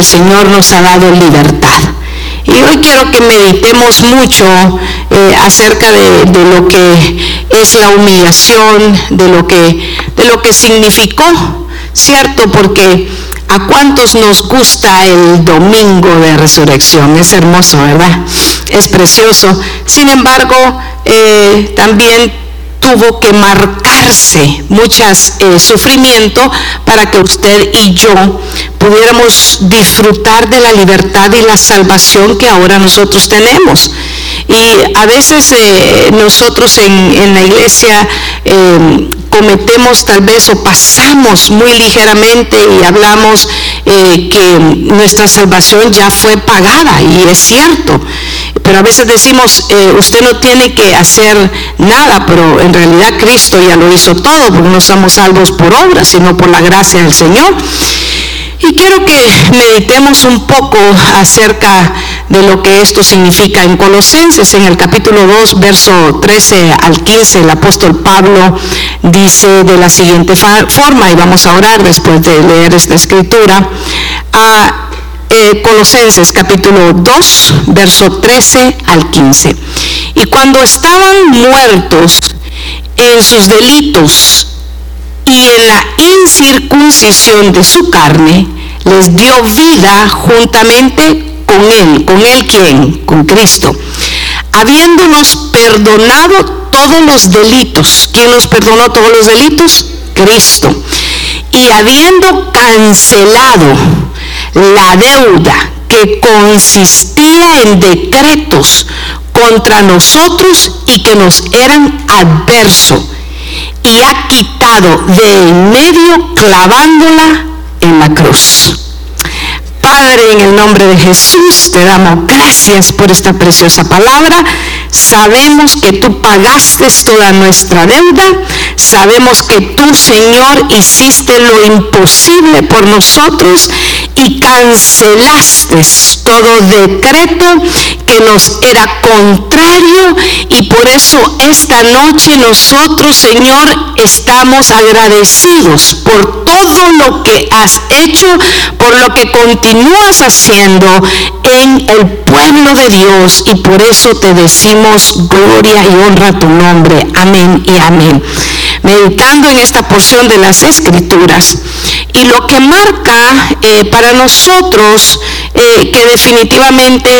el Señor nos ha dado libertad. Y hoy quiero que meditemos mucho eh, acerca de, lo que es la humillación, de lo que, de lo que significó, ¿cierto? Porque a cuántos nos gusta el domingo de resurrección, es hermoso, ¿verdad? Es precioso. Sin embargo, eh, también tuvo que marcarse muchas eh, sufrimiento para que usted y yo pudiéramos disfrutar de la libertad y la salvación que ahora nosotros tenemos. Y a veces eh, nosotros en, la iglesia em, cometemos tal vez o pasamos muy ligeramente y hablamos eh, que nuestra salvación ya fue pagada y es cierto. Pero a veces decimos, eh, usted no tiene que hacer nada, pero en realidad Cristo ya lo hizo todo, porque no somos salvos por obra, sino por la gracia del Señor. Y quiero que meditemos un poco acerca de lo que esto significa. En Colosenses, en el capítulo 2, verso 13 al 15, el apóstol Pablo dice de la siguiente forma, y vamos a orar después de leer esta escritura, eh, Colosenses capítulo 2, verso 13 al 15. Y cuando estaban muertos en sus delitos y en la incircuncisión de su carne, les dio vida juntamente con él. ¿Con él quién? Con Cristo. Habiéndonos perdonado todos los delitos. ¿Quién nos perdonó todos los delitos? Cristo. Y habiendo cancelado la deuda que consistía en decretos contra nosotros y que nos eran adversos, y ha quitado de en medio clavándola en la cruz. Padre, en el nombre de Jesús, te damos gracias por esta preciosa palabra. Sabemos que tú pagaste toda nuestra deuda. Sabemos que tú, Señor, hiciste lo imposible por nosotros y cancelaste todo decreto que nos era contrario y por eso esta noche nosotros, Señor, estamos agradecidos por todo lo que has hecho, por lo que continúas haciendo en el pueblo de Dios y por eso te decimos gloria y honra a tu nombre. Amén y amén. Meditando en esta porción de las escrituras y lo que marca eh, para nosotros eh, que definitivamente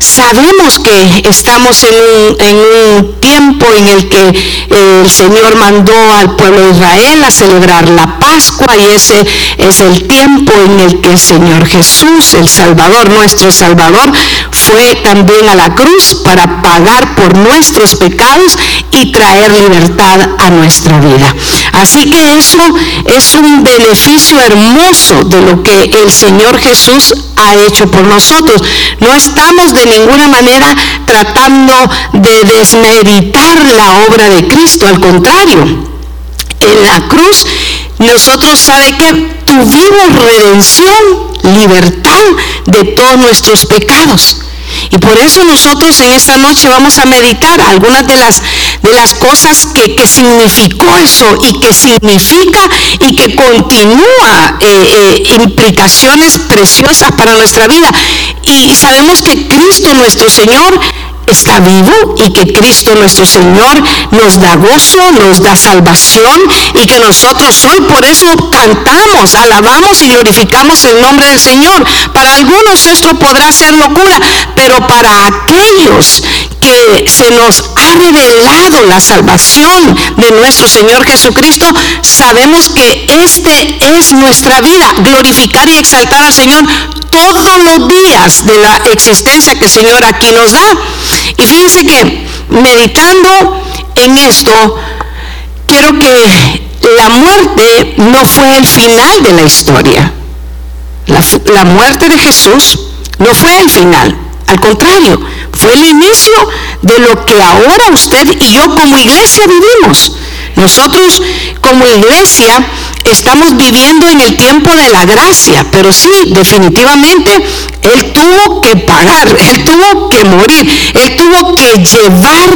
sabemos que estamos en un, tiempo en el que eh, el Señor mandó al pueblo de Israel a celebrar la Pascua y ese es el tiempo en el que el Señor Jesús, el Salvador, nuestro Salvador, fue también a la cruz para pagar por nuestros pecados y traer libertad a nuestra vida. Así que eso es un beneficio hermoso de lo que el Señor Jesús ha hecho por nosotros. No estamos de ninguna manera tratando de desmeditar la obra de Cristo, al contrario, en la cruz nosotros sabe que tuvimos redención, libertad de todos nuestros pecados. Y por eso nosotros en esta noche vamos a meditar algunas de las, de las cosas que, significó eso y que significa y que continúa eh, eh, implicaciones preciosas para nuestra vida. Y sabemos que Cristo nuestro Señor está vivo y que Cristo nuestro Señor nos da gozo, nos da salvación y que nosotros hoy por eso cantamos, alabamos y glorificamos el nombre del Señor. Para algunos esto podrá ser locura, pero para aquellos que se nos ha revelado la salvación de nuestro Señor Jesucristo, sabemos que este es nuestra vida, glorificar y exaltar al Señor todos los días de la existencia que el Señor aquí nos da. Y fíjense que meditando en esto, quiero que la muerte no fue el final de la historia. La, muerte de Jesús no fue el final. Al contrario, fue el inicio de lo que ahora usted y yo como iglesia vivimos. Nosotros como iglesia estamos viviendo en el tiempo de la gracia, pero sí, definitivamente, Él tuvo que pagar, Él tuvo que morir, Él tuvo que llevar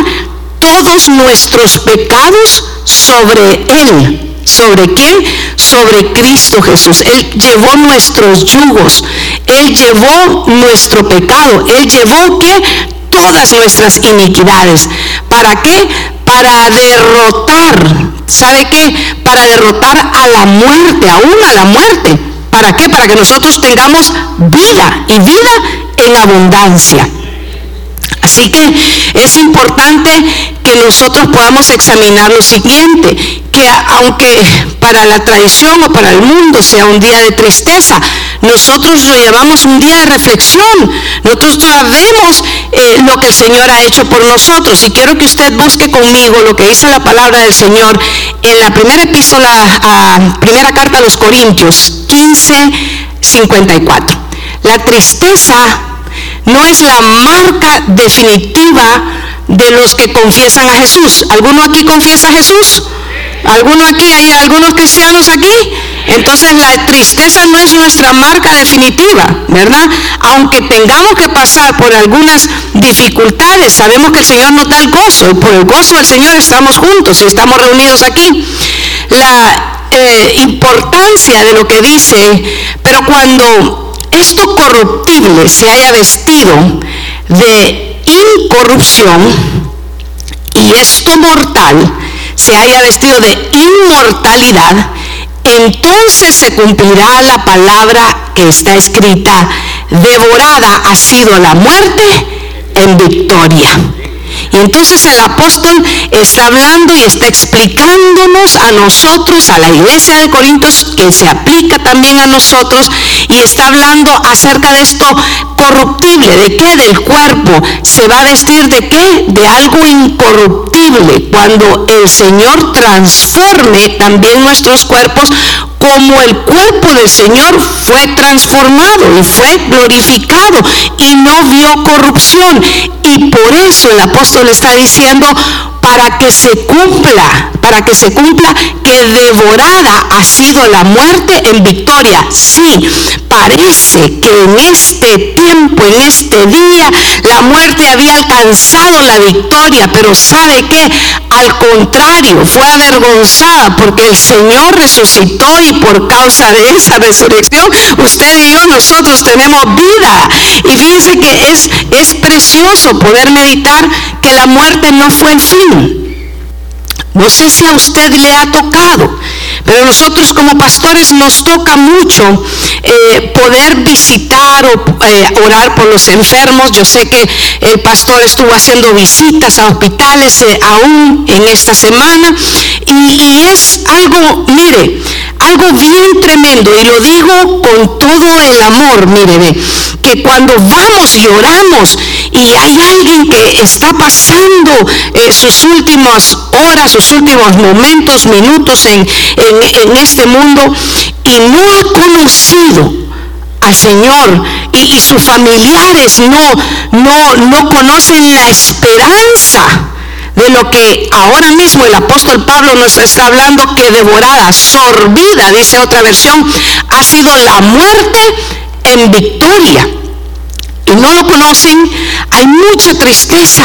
todos nuestros pecados sobre Él. ¿Sobre qué? Sobre Cristo Jesús. Él llevó nuestros yugos. Él llevó nuestro pecado. Él llevó que todas nuestras iniquidades. ¿Para qué? Para derrotar. ¿Sabe qué? Para derrotar a la muerte, aún a la muerte. ¿Para qué? Para que nosotros tengamos vida y vida en abundancia. Así que es importante que nosotros podamos examinar lo siguiente, que aunque para la tradición o para el mundo sea un día de tristeza, nosotros lo llamamos un día de reflexión. Nosotros sabemos eh, lo que el Señor ha hecho por nosotros y quiero que usted busque conmigo lo que dice la palabra del Señor en la primera a, primera carta a los Corintios 15, 54. La tristeza no es la marca definitiva de los que confiesan a Jesús. ¿Alguno aquí confiesa a Jesús? ¿Alguno aquí? ¿Hay algunos cristianos aquí? Entonces la tristeza no es nuestra marca definitiva, ¿verdad? Aunque tengamos que pasar por algunas dificultades, sabemos que el Señor nos da el gozo y por el gozo del Señor estamos juntos y estamos reunidos aquí. La eh, importancia de lo que dice, pero cuando esto corruptible se haya vestido de incorrupción y esto mortal se haya vestido de inmortalidad, entonces se cumplirá la palabra que está escrita, devorada ha sido la muerte en victoria. Y entonces el apóstol está hablando y está explicándonos a nosotros, a la iglesia de Corintios, que se aplica también a nosotros, y está hablando acerca de esto corruptible, de qué, del cuerpo, se va a vestir de qué, de algo incorruptible, cuando el Señor transforme también nuestros cuerpos como el cuerpo del Señor fue transformado y fue glorificado y no vio corrupción. Y por eso el apóstol está diciendo, para que se cumpla, para que se cumpla que devorada ha sido la muerte en victoria. Sí, parece que en este tiempo, en este día, la muerte había alcanzado la victoria, pero ¿sabe qué? Al contrario, fue avergonzada porque el Señor resucitó y por causa de esa resurrección, usted y yo, nosotros tenemos vida. Y fíjense que es, es precioso poder meditar que la muerte no fue el fin. No sé si a usted le ha tocado, pero nosotros como pastores nos toca mucho eh, poder visitar o eh, orar por los enfermos. Yo sé que el pastor estuvo haciendo visitas a hospitales eh, aún en esta semana y, es algo, mire, algo bien tremendo y lo digo con todo el amor, mire, que cuando vamos y oramos y hay alguien que está pasando sus últimas horas, sus últimos momentos, minutos en, en, este mundo y no ha conocido al Señor y, sus familiares no, no, no conocen la esperanza de lo que ahora mismo el apóstol Pablo nos está hablando que devorada, sorbida, dice otra versión, ha sido la muerte en victoria. Y no lo conocen, hay mucha tristeza,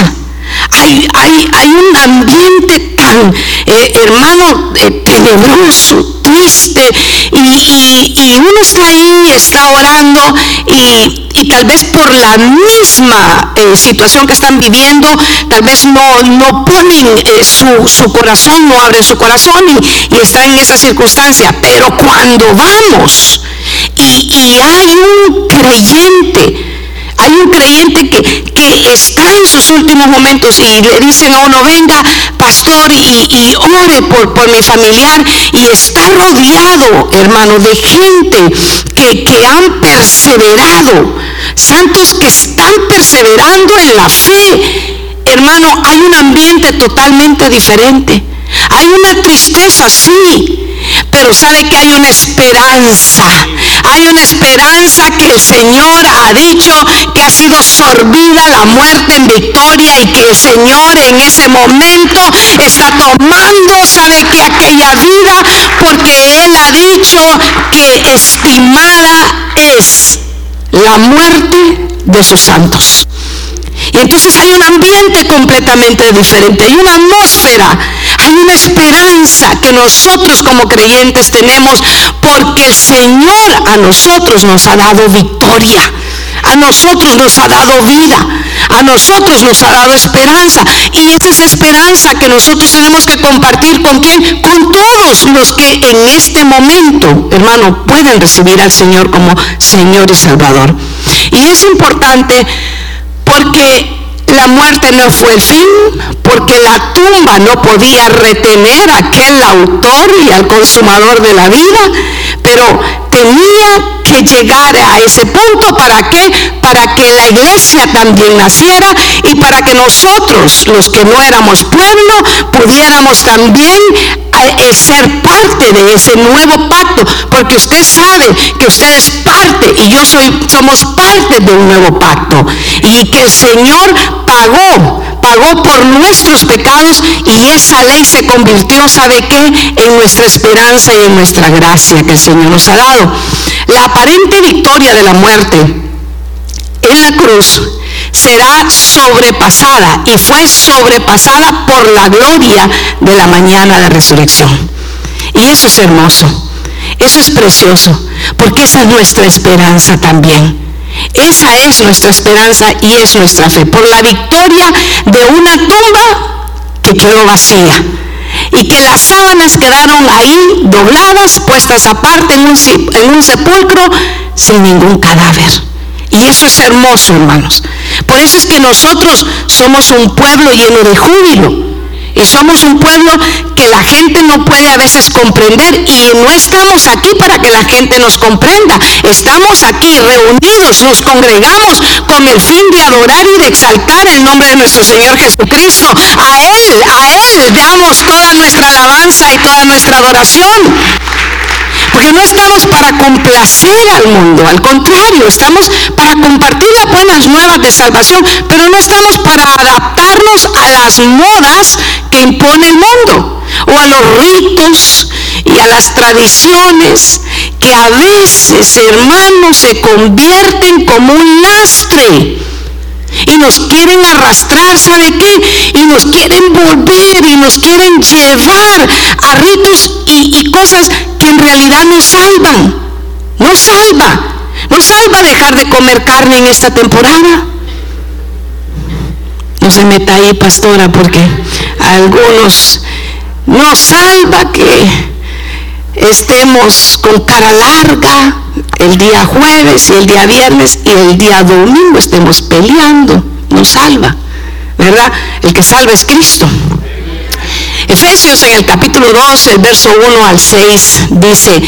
hay, hay, hay un ambiente eh, hermano, eh, tenebroso, triste, y, uno está ahí, está orando, y, tal vez por la misma eh, situación que están viviendo, tal vez no, no ponen su, corazón, no abren su corazón y, están en esa circunstancia. Pero cuando vamos y hay un creyente, hay un creyente que, está en sus últimos momentos y le dicen a uno, venga, pastor, y, ore por, por, mi familiar. Y está rodeado, hermano, de gente que, que han perseverado, santos que están perseverando en la fe. Hermano, hay un ambiente totalmente diferente. Hay una tristeza, sí, pero sabe que hay una esperanza. Hay una esperanza que el Señor ha dicho que ha sido sorbida la muerte en victoria y que el Señor en ese momento está tomando, sabe que aquella vida, porque Él ha dicho que estimada es la muerte de sus santos. Y entonces hay un ambiente completamente diferente, hay una atmósfera, hay una esperanza que nosotros como creyentes tenemos porque el Señor a nosotros nos ha dado victoria. A nosotros nos ha dado vida, a nosotros nos ha dado esperanza. Y esa es esperanza que nosotros tenemos que compartir con quién? Con todos los que en este momento, hermano, pueden recibir al Señor como Señor y Salvador. Y es importante porque la muerte no fue el fin, porque la tumba no podía retener a aquel autor y al consumador de la vida, pero tenía llegar a ese punto para que para que la iglesia también naciera y para que nosotros, los que no éramos pueblo, pudiéramos también eh, ser parte de ese nuevo pacto, porque usted sabe que usted es parte y yo soy somos parte de un nuevo pacto y que el Señor pagó pagó por nuestros pecados y esa ley se convirtió, ¿sabe qué? En nuestra esperanza y en nuestra gracia que el Señor nos ha dado. La aparente victoria de la muerte en la cruz será sobrepasada y fue sobrepasada por la gloria de la mañana de resurrección. Y eso es hermoso, eso es precioso, porque esa es nuestra esperanza también. Esa es nuestra esperanza y es nuestra fe. Por la victoria de una tumba que quedó vacía y que las sábanas quedaron ahí dobladas, puestas aparte en un, sepulcro sin ningún cadáver. Y eso es hermoso, hermanos. Por eso es que nosotros somos un pueblo lleno de júbilo. Y somos un pueblo que la gente no puede a veces comprender y no estamos aquí para que la gente nos comprenda. Estamos aquí reunidos, nos congregamos con el fin de adorar y de exaltar el nombre de nuestro Señor Jesucristo. A Él, a Él damos toda nuestra alabanza y toda nuestra adoración. Porque no estamos para complacer al mundo, al contrario, estamos para compartir las buenas nuevas de salvación, pero no estamos para adaptarnos a las modas que impone el mundo o a los ritos y a las tradiciones que a veces, hermanos, se convierten como un lastre y nos quieren arrastrar, ¿sabe qué? Y nos quieren volver y nos quieren llevar a ritos y, y cosas que en realidad no salvan. No salva. No salva dejar de comer carne en esta temporada. No se meta ahí, pastora, porque a algunos no salva que estemos con cara larga el día jueves y el día viernes y el día domingo estemos peleando. No salva, ¿verdad? El que salva es Cristo. Efesios en el capítulo 2, el verso 1 al 6 dice,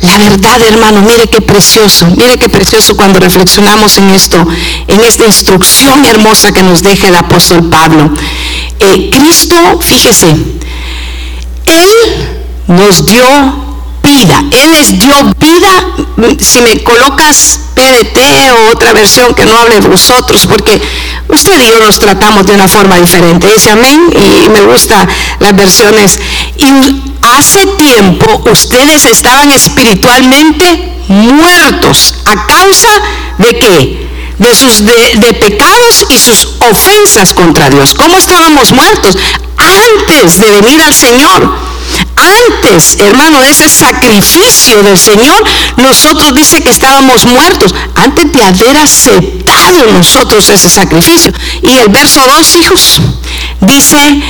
la verdad hermano, mire qué precioso, mire qué precioso cuando reflexionamos en esto, en esta instrucción hermosa que nos deja el apóstol Pablo. Eh, Cristo, fíjese, Él nos dio Él les dio vida. Si me colocas PDT o otra versión que no hable vosotros, porque usted y yo nos tratamos de una forma diferente. Dice amén y me gustan las versiones. Y hace tiempo ustedes estaban espiritualmente muertos a causa de qué? De sus de pecados y sus ofensas contra Dios. ¿Cómo estábamos muertos? Antes de venir al Señor antes, hermano, de ese sacrificio del Señor, nosotros dice que estábamos muertos antes de haber aceptado nosotros ese sacrificio. Y el verso 2, hijos, dice,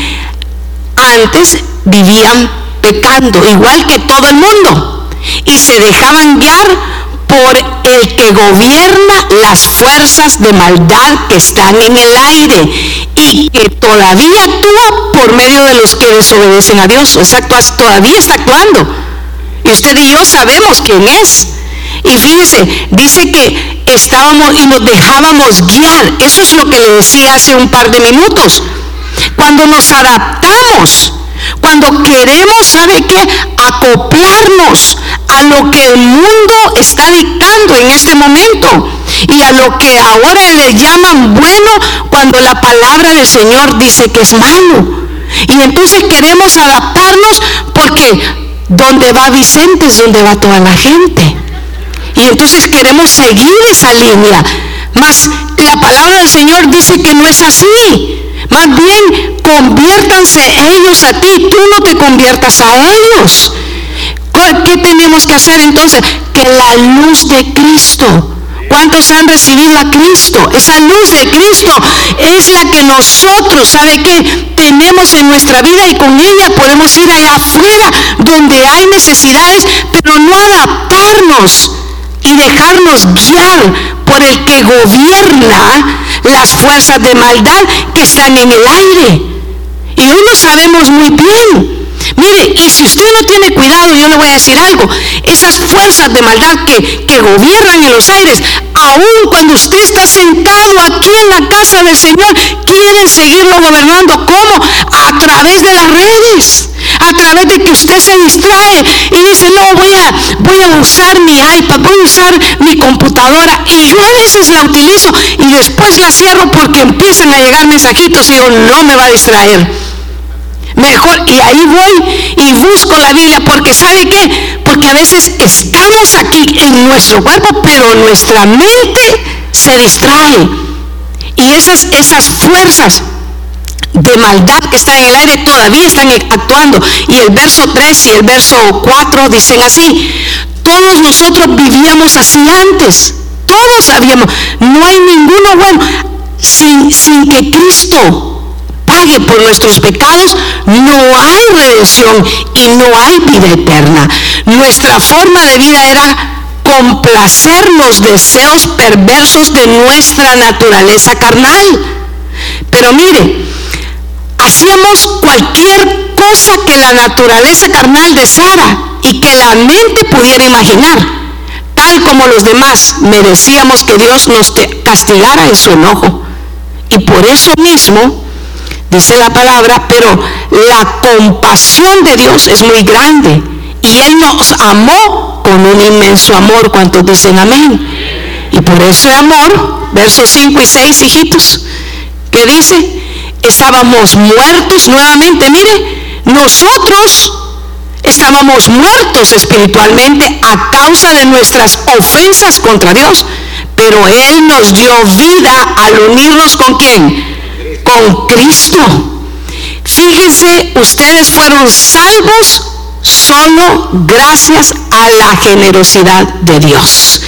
antes vivían pecando, igual que todo el mundo, y se dejaban guiar por el que gobierna las fuerzas de maldad que están en el aire y que todavía actúa por medio de los que desobedecen a Dios. Exacto, todavía está actuando. Y usted y yo sabemos quién es. Y fíjese, dice que estábamos y nos dejábamos guiar. Eso es lo que le decía hace un par de minutos. Cuando nos adaptamos cuando queremos, ¿sabe qué? Acoplarnos a lo que el mundo está dictando en este momento y a lo que ahora le llaman bueno cuando la palabra del Señor dice que es malo. Y entonces queremos adaptarnos porque donde va Vicente es donde va toda la gente. Y entonces queremos seguir esa línea. Mas la palabra del Señor dice que no es así. Más bien, conviértanse ellos a ti, tú no te conviertas a ellos. ¿Qué tenemos que hacer entonces? Que la luz de Cristo ¿Cuántos han recibido a Cristo? Esa luz de Cristo es la que nosotros, ¿sabe qué? Tenemos en nuestra vida y con ella podemos ir allá afuera donde hay necesidades, pero no adaptarnos y dejarnos guiar por el que gobierna las fuerzas de maldad que están en el aire. Y hoy lo sabemos muy bien. Mire, y si usted no tiene cuidado, yo le voy a decir algo, esas fuerzas de maldad que, que gobiernan en los aires, aun cuando usted está sentado aquí en la casa del Señor, quieren seguirlo gobernando. ¿Cómo? A través de las redes a través de que usted se distrae y dice, no, voy a, voy a usar mi iPad, voy a usar mi computadora y yo a veces la utilizo y después la cierro porque empiezan a llegar mensajitos y yo no me va a distraer. Mejor, y ahí voy y busco la Biblia, porque ¿sabe qué? Porque a veces estamos aquí en nuestro cuerpo, pero nuestra mente se distrae. Y esas, esas fuerzas de maldad que están en el aire todavía están actuando. Y el verso 3 y el verso 4 dicen así, todos nosotros vivíamos así antes, todos sabíamos, no hay ninguno bueno, sin, sin que Cristo por nuestros pecados, no hay redención y no hay vida eterna. Nuestra forma de vida era complacer los deseos perversos de nuestra naturaleza carnal. Pero mire, hacíamos cualquier cosa que la naturaleza carnal deseara y que la mente pudiera imaginar. Tal como los demás merecíamos que Dios nos castigara en su enojo. Y por eso mismo dice la palabra, pero la compasión de Dios es muy grande y Él nos amó con un inmenso amor. ¿Cuántos dicen amén? Y por ese amor, versos 5 y 6, hijitos, que dice, estábamos muertos nuevamente, mire, nosotros estábamos muertos espiritualmente a causa de nuestras ofensas contra Dios, pero Él nos dio vida al unirnos con quién? Con Cristo. Fíjense, ustedes fueron salvos solo gracias a la generosidad de Dios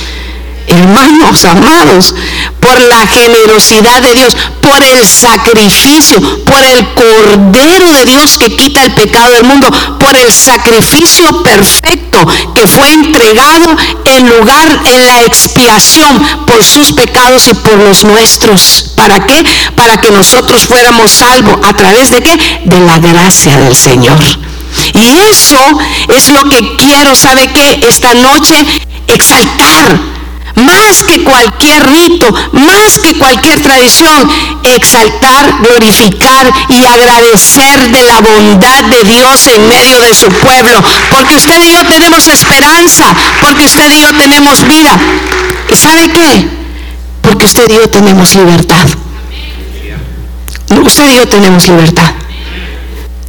hermanos amados, por la generosidad de Dios, por el sacrificio, por el Cordero de Dios que quita el pecado del mundo, por el sacrificio perfecto que fue entregado en lugar, en la expiación por sus pecados y por los nuestros. ¿Para qué? Para que nosotros fuéramos salvos. ¿A través de qué? De la gracia del Señor. Y eso es lo que quiero, ¿sabe qué? Esta noche exaltar más que cualquier rito, más que cualquier tradición, exaltar, glorificar y agradecer de la bondad de Dios en medio de su pueblo. Porque usted y yo tenemos esperanza, porque usted y yo tenemos vida. ¿Y sabe qué? Porque usted y yo tenemos libertad. Usted y yo tenemos libertad.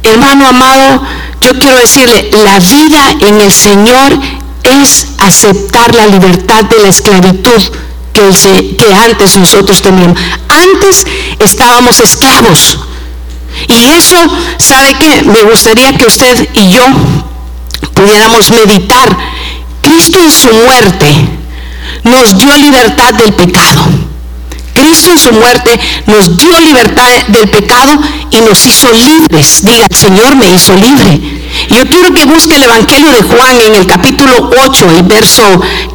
Hermano amado, yo quiero decirle, la vida en el Señor es aceptar la libertad de la esclavitud que, que antes nosotros teníamos. Antes estábamos esclavos. Y eso, ¿sabe qué? Me gustaría que usted y yo pudiéramos meditar. Cristo en su muerte nos dio libertad del pecado. Cristo en su muerte nos dio libertad del pecado y nos hizo libres. Diga, el Señor me hizo libre. Yo quiero que busque el Evangelio de Juan en el capítulo 8, el verso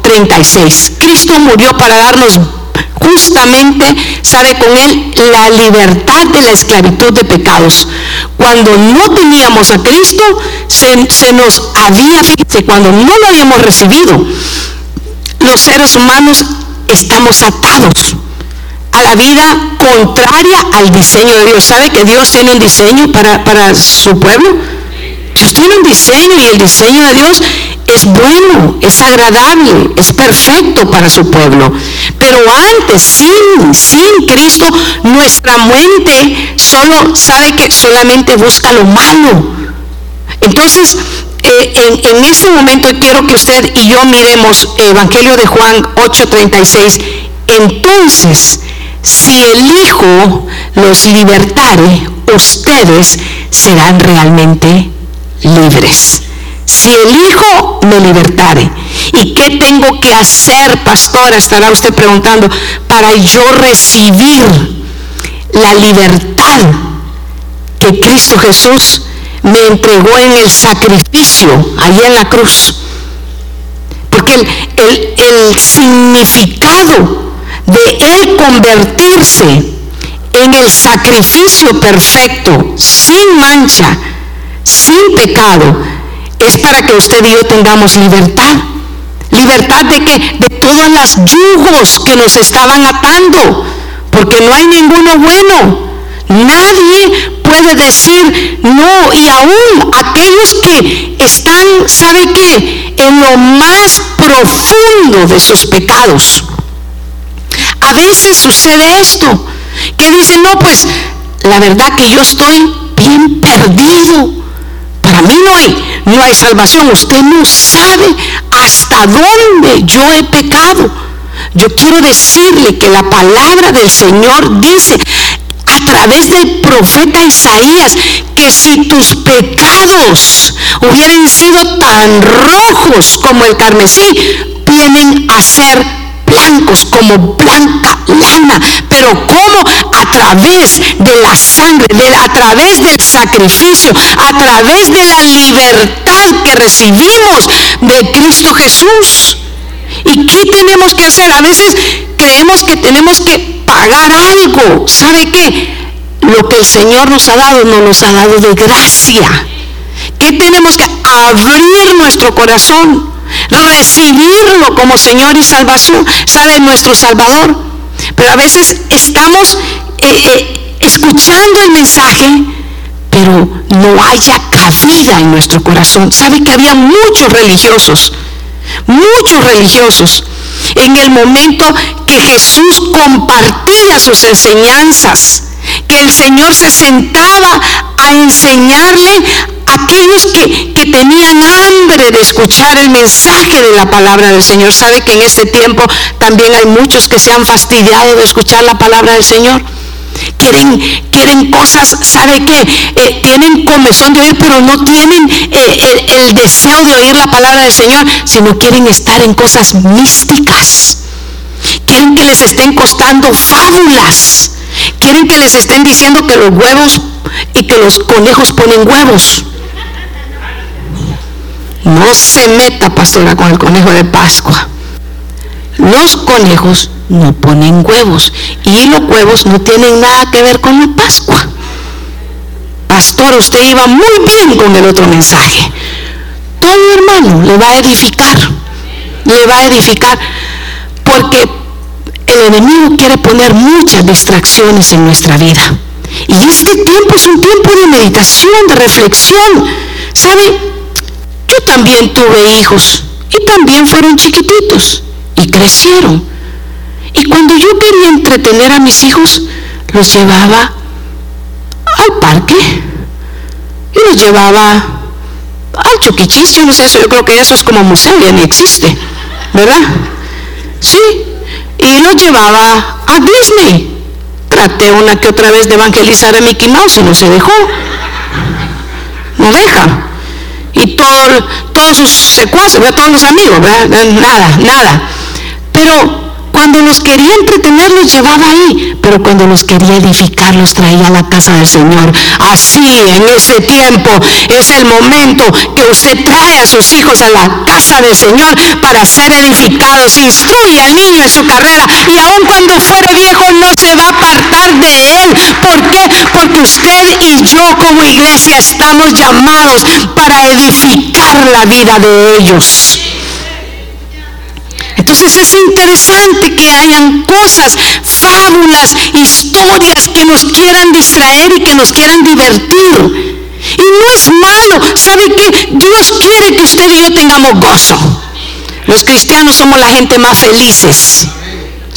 36. Cristo murió para darnos justamente, sabe con él, la libertad de la esclavitud de pecados. Cuando no teníamos a Cristo, se, nos había, fíjese, cuando no lo habíamos recibido, los seres humanos estamos atados a la vida contraria al diseño de Dios. ¿Sabe que Dios tiene un diseño para, para su pueblo? Dios tiene un diseño y el diseño de Dios es bueno, es agradable, es perfecto para su pueblo. Pero antes, sin, sin Cristo, nuestra mente solo sabe que solamente busca lo malo. Entonces, eh, en, en, este momento quiero que usted y yo miremos Evangelio de Juan 8:36 entonces, si el Hijo los libertare, ustedes serán realmente libres. Si el Hijo me libertare, ¿y qué tengo que hacer, pastora? Estará usted preguntando, para yo recibir la libertad que Cristo Jesús me entregó en el sacrificio, allí en la cruz. Porque el, el significado de Él convertirse en el sacrificio perfecto, sin mancha, sin pecado, es para que usted y yo tengamos libertad. Libertad de que de todas las yugos que nos estaban atando, porque no hay ninguno bueno. Nadie puede decir no y aún aquellos que están, ¿sabe qué? En lo más profundo de sus pecados. A veces sucede esto, que dicen, no, pues la verdad que yo estoy bien perdido. Para mí no hay, no hay salvación. Usted no sabe hasta dónde yo he pecado. Yo quiero decirle que la palabra del Señor dice a través del profeta Isaías que si tus pecados hubieran sido tan rojos como el carmesí, vienen a ser blancos como blanca lana. Pero como a través de la sangre, a través del sacrificio, a través de la libertad que recibimos de Cristo Jesús. ¿Y qué tenemos que hacer? A veces creemos que tenemos que pagar algo. ¿Sabe qué? Lo que el Señor nos ha dado, no nos ha dado de gracia. ¿Qué tenemos que abrir nuestro corazón? Recibirlo como Señor y salvación, sabe nuestro Salvador. Pero a veces estamos eh, eh, escuchando el mensaje, pero no haya cabida en nuestro corazón. Sabe que había muchos religiosos, muchos religiosos en el momento que Jesús compartía sus enseñanzas, que el Señor se sentaba a enseñarle aquellos que, que, tenían hambre de escuchar el mensaje de la palabra del Señor. Sabe que en este tiempo también hay muchos que se han fastidiado de escuchar la palabra del Señor. Quieren, quieren cosas, ¿sabe qué? Eh, tienen comezón de oír, pero no tienen eh, el, el deseo de oír la palabra del Señor, sino quieren estar en cosas místicas. Quieren que les estén costando fábulas. Quieren que les estén diciendo que los huevos y que los conejos ponen huevos. No se meta, pastora, con el conejo de Pascua. Los conejos no ponen huevos y los huevos no tienen nada que ver con la Pascua. Pastor, usted iba muy bien con el otro mensaje. Todo hermano le va a edificar, le va a edificar porque el enemigo quiere poner muchas distracciones en nuestra vida. Y este tiempo es un tiempo de meditación, de reflexión. ¿Sabe? Yo también tuve hijos y también fueron chiquititos y crecieron. Y cuando yo quería entretener a mis hijos, los llevaba al parque y los llevaba al Chuquichis, yo no sé, yo creo que eso es como museo, ya ni existe, ¿verdad? Sí, y los llevaba a Disney. Traté una que otra vez de evangelizar a Mickey Mouse y no se dejó. No deja. Y todo, todos sus secuaces, todos los amigos, nada, nada. Pero cuando los quería entretener los llevaba ahí, pero cuando los quería edificar los traía a la casa del Señor. Así en ese tiempo es el momento que usted trae a sus hijos a la casa del Señor para ser edificados. Instruye al niño en su carrera y aun cuando fuere viejo no se va a apartar de él. ¿Por qué? Porque usted y yo como iglesia estamos llamados para edificar la vida de ellos. Entonces es interesante que hayan cosas, fábulas, historias que nos quieran distraer y que nos quieran divertir. Y no es malo. ¿Sabe qué? Dios quiere que usted y yo tengamos gozo. Los cristianos somos la gente más felices.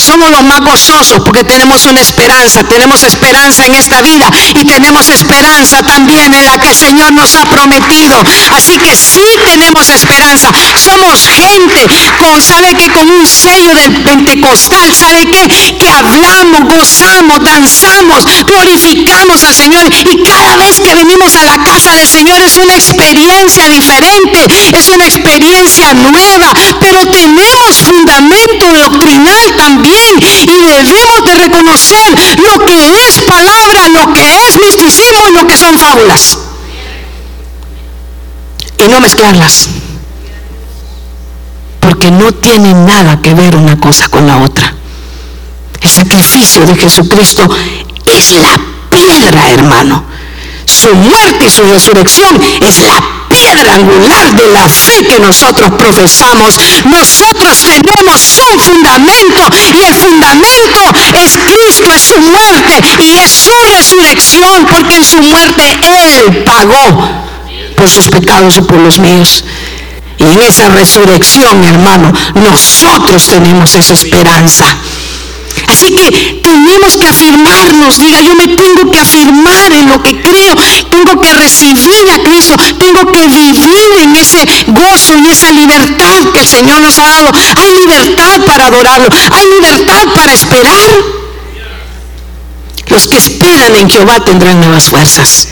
Somos los más gozosos porque tenemos una esperanza, tenemos esperanza en esta vida y tenemos esperanza también en la que el Señor nos ha prometido. Así que sí tenemos esperanza. Somos gente con, ¿sabe qué? Con un sello del pentecostal, ¿sabe qué? Que hablamos, gozamos, danzamos, glorificamos al Señor y cada vez que venimos a la casa del Señor es una experiencia diferente, es una experiencia nueva, pero tenemos fundamento doctrinal también y debemos de reconocer lo que es palabra, lo que es misticismo y lo que son fábulas. Y no mezclarlas. Porque no tiene nada que ver una cosa con la otra. El sacrificio de Jesucristo es la piedra, hermano. Su muerte y su resurrección es la piedra angular de la fe que nosotros profesamos. Nosotros tenemos un fundamento y el fundamento es Cristo, es su muerte y es su resurrección porque en su muerte Él pagó por sus pecados y por los míos. Y en esa resurrección, hermano, nosotros tenemos esa esperanza. Así que tenemos que afirmarnos, diga, yo me tengo que afirmar en lo que creo, tengo que recibir a Cristo, tengo que vivir en ese gozo, en esa libertad que el Señor nos ha dado. Hay libertad para adorarlo, hay libertad para esperar. Los que esperan en Jehová tendrán nuevas fuerzas.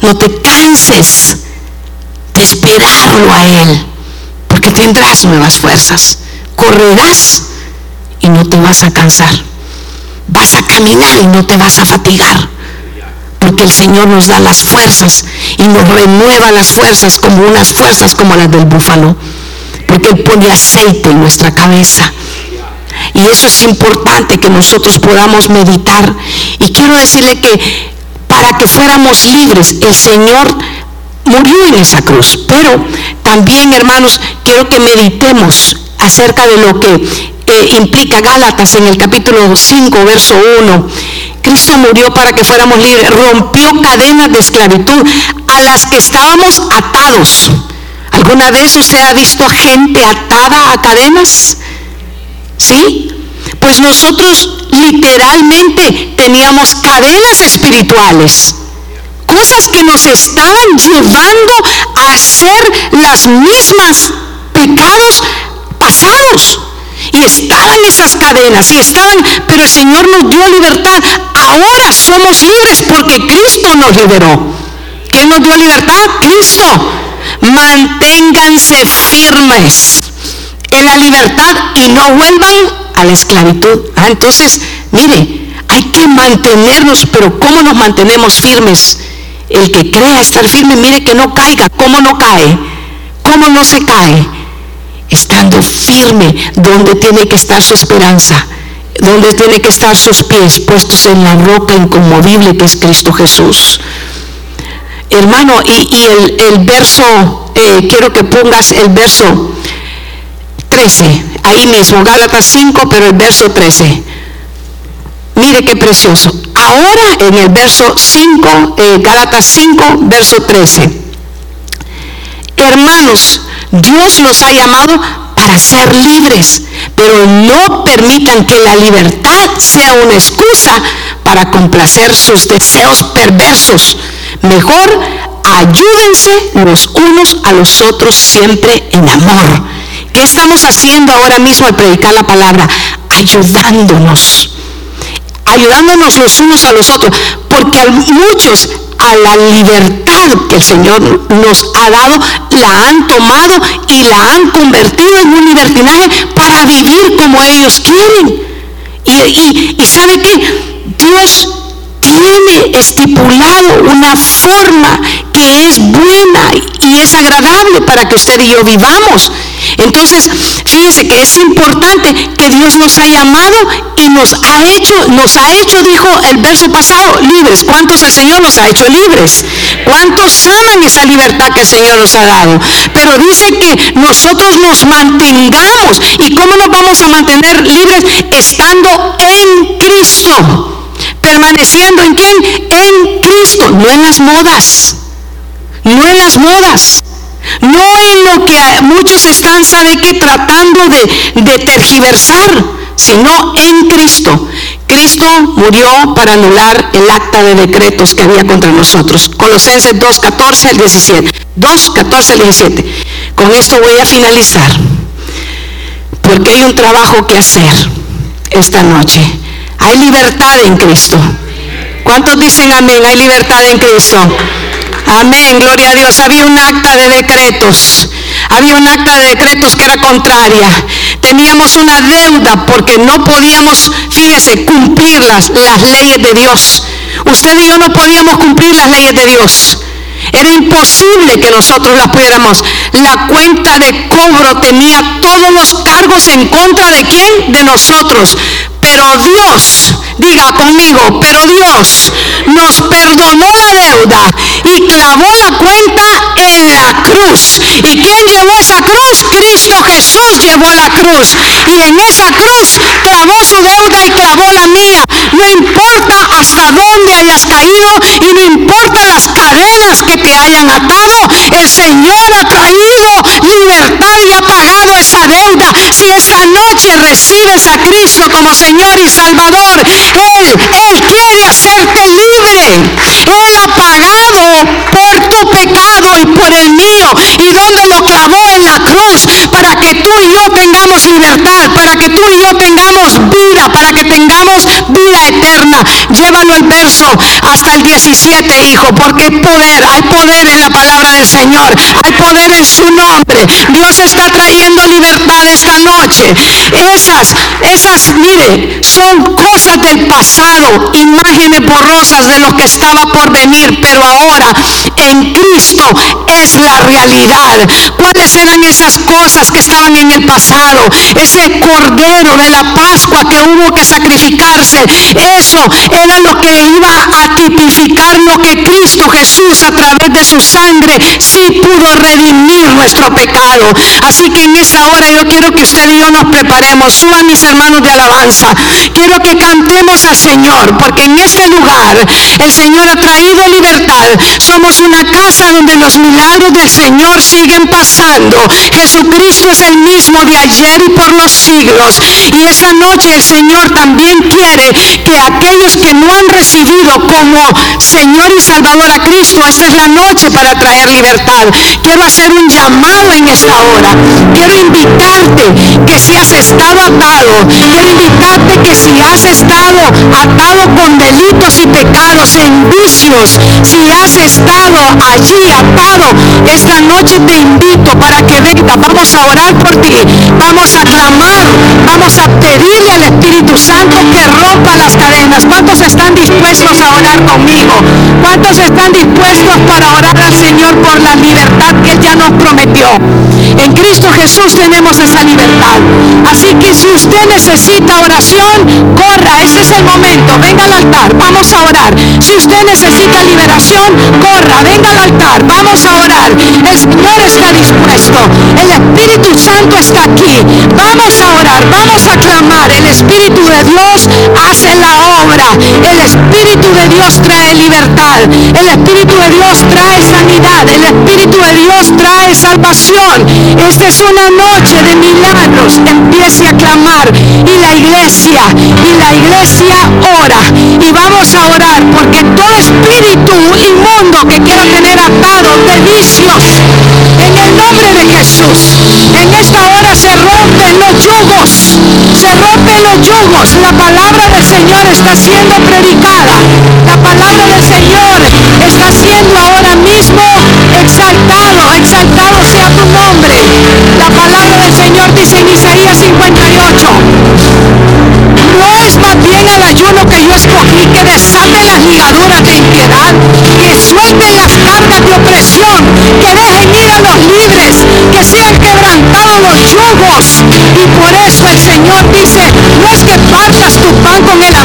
No te canses de esperarlo a Él, porque tendrás nuevas fuerzas. Correrás y no te vas a cansar. Vas a caminar y no te vas a fatigar. Porque el Señor nos da las fuerzas y nos renueva las fuerzas como unas fuerzas como las del búfalo. Porque Él pone aceite en nuestra cabeza. Y eso es importante que nosotros podamos meditar. Y quiero decirle que para que fuéramos libres, el Señor murió en esa cruz. Pero también, hermanos, quiero que meditemos acerca de lo que implica Gálatas en el capítulo 5, verso 1. Cristo murió para que fuéramos libres, rompió cadenas de esclavitud a las que estábamos atados. ¿Alguna vez usted ha visto gente atada a cadenas? ¿Sí? Pues nosotros literalmente teníamos cadenas espirituales, cosas que nos estaban llevando a hacer las mismas pecados Y estaban esas cadenas, y estaban, pero el Señor nos dio libertad. Ahora somos libres porque Cristo nos liberó. ¿Quién nos dio libertad? Cristo. Manténganse firmes en la libertad y no vuelvan a la esclavitud. Ah, entonces, mire, hay que mantenernos, pero ¿cómo nos mantenemos firmes? El que crea estar firme, mire que no caiga. ¿Cómo no cae? ¿Cómo no se cae? Estando firme donde tiene que estar su esperanza, donde tiene que estar sus pies puestos en la roca inconmovible que es Cristo Jesús. Hermano, y, el, verso, eh, quiero que pongas el verso 13, ahí mismo, Gálatas 5, pero el verso 13. Mire qué precioso. Ahora en el verso 5, eh, Gálatas 5, verso 13. Hermanos, Dios los ha llamado para ser libres, pero no permitan que la libertad sea una excusa para complacer sus deseos perversos. Mejor ayúdense los unos a los otros siempre en amor. ¿Qué estamos haciendo ahora mismo al predicar la palabra? Ayudándonos. Ayudándonos los unos a los otros. Porque muchos a la libertad que el Señor nos ha dado, la han tomado y la han convertido en un libertinaje para vivir como ellos quieren. Y, y, sabe que Dios tiene estipulado una forma que es buena y es agradable para que usted y yo vivamos. Entonces, fíjese que es importante que Dios nos ha llamado y nos ha hecho, nos ha hecho, dijo el verso pasado, libres. ¿Cuántos el Señor nos ha hecho libres? ¿Cuántos aman esa libertad que el Señor nos ha dado? Pero dice que nosotros nos mantengamos. ¿Y cómo nos vamos a mantener libres? Estando en Cristo. Permaneciendo en quién? En Cristo, no en las modas. No en las modas no en lo que muchos están, ¿sabe qué? Tratando de, de tergiversar, sino en Cristo. Cristo murió para anular el acta de decretos que había contra nosotros. Colosenses 2, 14 al 17. 2, 14 al 17. Con esto voy a finalizar, porque hay un trabajo que hacer esta noche. Hay libertad en Cristo. ¿Cuántos dicen amén? Hay libertad en Cristo. Amén, gloria a Dios. Había un acta de decretos. Había un acta de decretos que era contraria. Teníamos una deuda porque no podíamos, fíjese, cumplir las, las leyes de Dios. Usted y yo no podíamos cumplir las leyes de Dios. Era imposible que nosotros las pudiéramos. La cuenta de cobro tenía todos los cargos en contra de quién? De nosotros. Pero Dios, diga conmigo, pero Dios nos perdonó la deuda y clavó la cuenta en la cruz. ¿Y quién llevó esa cruz? Cristo Jesús llevó la cruz. Y en esa cruz clavó su deuda y clavó la mía. No importa hasta dónde hayas caído y no importa las cadenas que te hayan atado, el Señor ha traído libertad y ha pagado esa deuda. Si esta noche recibes a Cristo como Señor y Salvador, Él, Él quiere hacerte libre. Él ha pagado por tu pecado y por el mío. ¿Y dónde lo clavó? En la cruz. Para que tú y yo libertad, para que tú y yo tengamos vida, para que tengamos vida eterna. Llévalo el verso hasta el 17, hijo, porque hay poder, hay poder en la palabra del Señor, hay poder en su nombre. Dios está trayendo libertad esta noche. Esas, esas, mire, son cosas del pasado, imágenes borrosas de lo que estaba por venir, pero ahora en Cristo es la realidad. ¿Cuáles eran esas cosas que estaban en el pasado? Ese cordero de la Pascua que hubo que sacrificarse. Eso era lo que iba a tipificar lo que Cristo Jesús a través de su sangre sí pudo redimir nuestro pecado. Así que en esta hora yo quiero que usted y yo nos preparemos. Suban mis hermanos de alabanza. Quiero que cantemos al Señor, porque en este lugar el Señor ha traído libertad. Somos una casa donde los milagros del Señor siguen pasando. Jesucristo es el mismo de ayer y por los siglos. Y esta noche el Señor también quiere que aquellos que no han recibido como Señor y Salvador a Cristo, esta es la noche para traer libertad. Quiero hacer un llamado en esta hora. Quiero invitarte que si has estado atado, quiero invitarte que si has estado atado con delitos y pecados, en vicios, si has estado allí atado, esta noche te invito para que venga. Vamos a orar por ti. Vamos a clamar. Vamos a pedirle al Espíritu Santo que rompa las cadenas. ¿Cuántos están dispuestos a orar conmigo? ¿Cuántos están dispuestos para orar al Señor por la libertad que Él ya nos prometió? En Cristo Jesús tenemos esa libertad. Así que si usted necesita oración, corra. Ese es el momento. Venga al altar. Vamos a orar. Si usted necesita liberación, corra. Venga al altar. Vamos a orar. El Señor está dispuesto. El Espíritu Santo está aquí. Vamos a orar. Vamos a clamar. El Espíritu de Dios hace la obra. El Espíritu de Dios trae libertad. El Espíritu de Dios trae sanidad. El Espíritu de Dios trae salvación. Esta es una noche de milagros. Empiece a clamar. Y la iglesia, y la iglesia ora. Y vamos a orar porque todo espíritu inmundo que quiera tener atado de vicios, en el nombre de Jesús, Se rompen los yugos. La palabra del Señor está siendo predicada. La palabra del Señor está siendo ahora mismo exaltado. Exaltado sea tu nombre. La palabra del Señor dice en Isaías 58. No es más bien el ayuno que yo escogí que desate las ligaduras de impiedad, que suelten las cargas de opresión, que dejen ir a los libres, que sean con